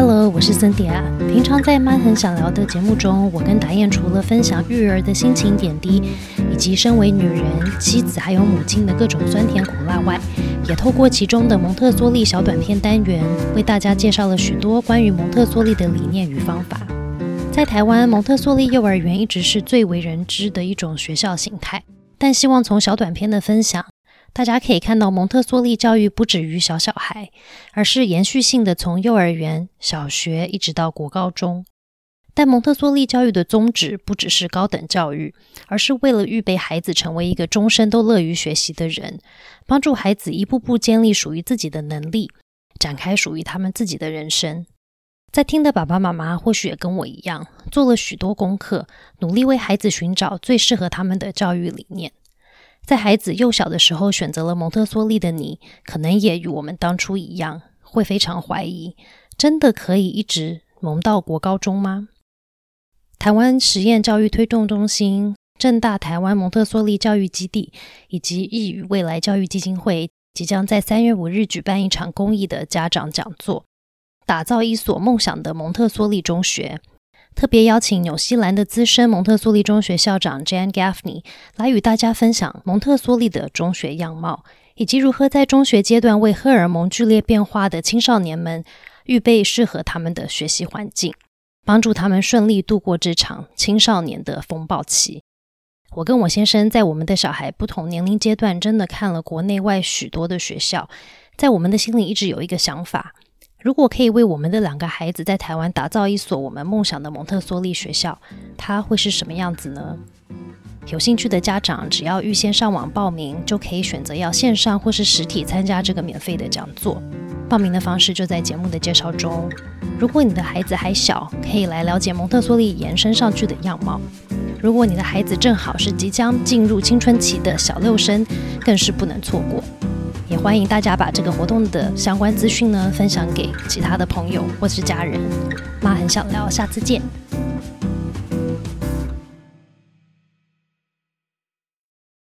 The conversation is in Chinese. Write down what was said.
Hello，我是森迪啊。平常在妈很想聊的节目中，我跟达燕除了分享育儿的心情点滴，以及身为女人、妻子还有母亲的各种酸甜苦辣外，也透过其中的蒙特梭利小短片单元，为大家介绍了许多关于蒙特梭利的理念与方法。在台湾，蒙特梭利幼儿园一直是最为人知的一种学校形态，但希望从小短片的分享。大家可以看到，蒙特梭利教育不止于小小孩，而是延续性的从幼儿园、小学一直到国高中。但蒙特梭利教育的宗旨不只是高等教育，而是为了预备孩子成为一个终身都乐于学习的人，帮助孩子一步步建立属于自己的能力，展开属于他们自己的人生。在听的爸爸妈妈或许也跟我一样，做了许多功课，努力为孩子寻找最适合他们的教育理念。在孩子幼小的时候选择了蒙特梭利的你，可能也与我们当初一样，会非常怀疑：真的可以一直蒙到国高中吗？台湾实验教育推动中心、正大台湾蒙特梭利教育基地以及易语未来教育基金会，即将在三月五日举办一场公益的家长讲座，打造一所梦想的蒙特梭利中学。特别邀请纽西兰的资深蒙特梭利中学校长 Jan Gaffney 来与大家分享蒙特梭利的中学样貌，以及如何在中学阶段为荷尔蒙剧烈变化的青少年们预备适合他们的学习环境，帮助他们顺利度过这场青少年的风暴期。我跟我先生在我们的小孩不同年龄阶段，真的看了国内外许多的学校，在我们的心里一直有一个想法。如果可以为我们的两个孩子在台湾打造一所我们梦想的蒙特梭利学校，它会是什么样子呢？有兴趣的家长只要预先上网报名，就可以选择要线上或是实体参加这个免费的讲座。报名的方式就在节目的介绍中。如果你的孩子还小，可以来了解蒙特梭利延伸上去的样貌；如果你的孩子正好是即将进入青春期的小六生，更是不能错过。也欢迎大家把这个活动的相关资讯呢分享给其他的朋友或是家人。妈很想聊，下次见。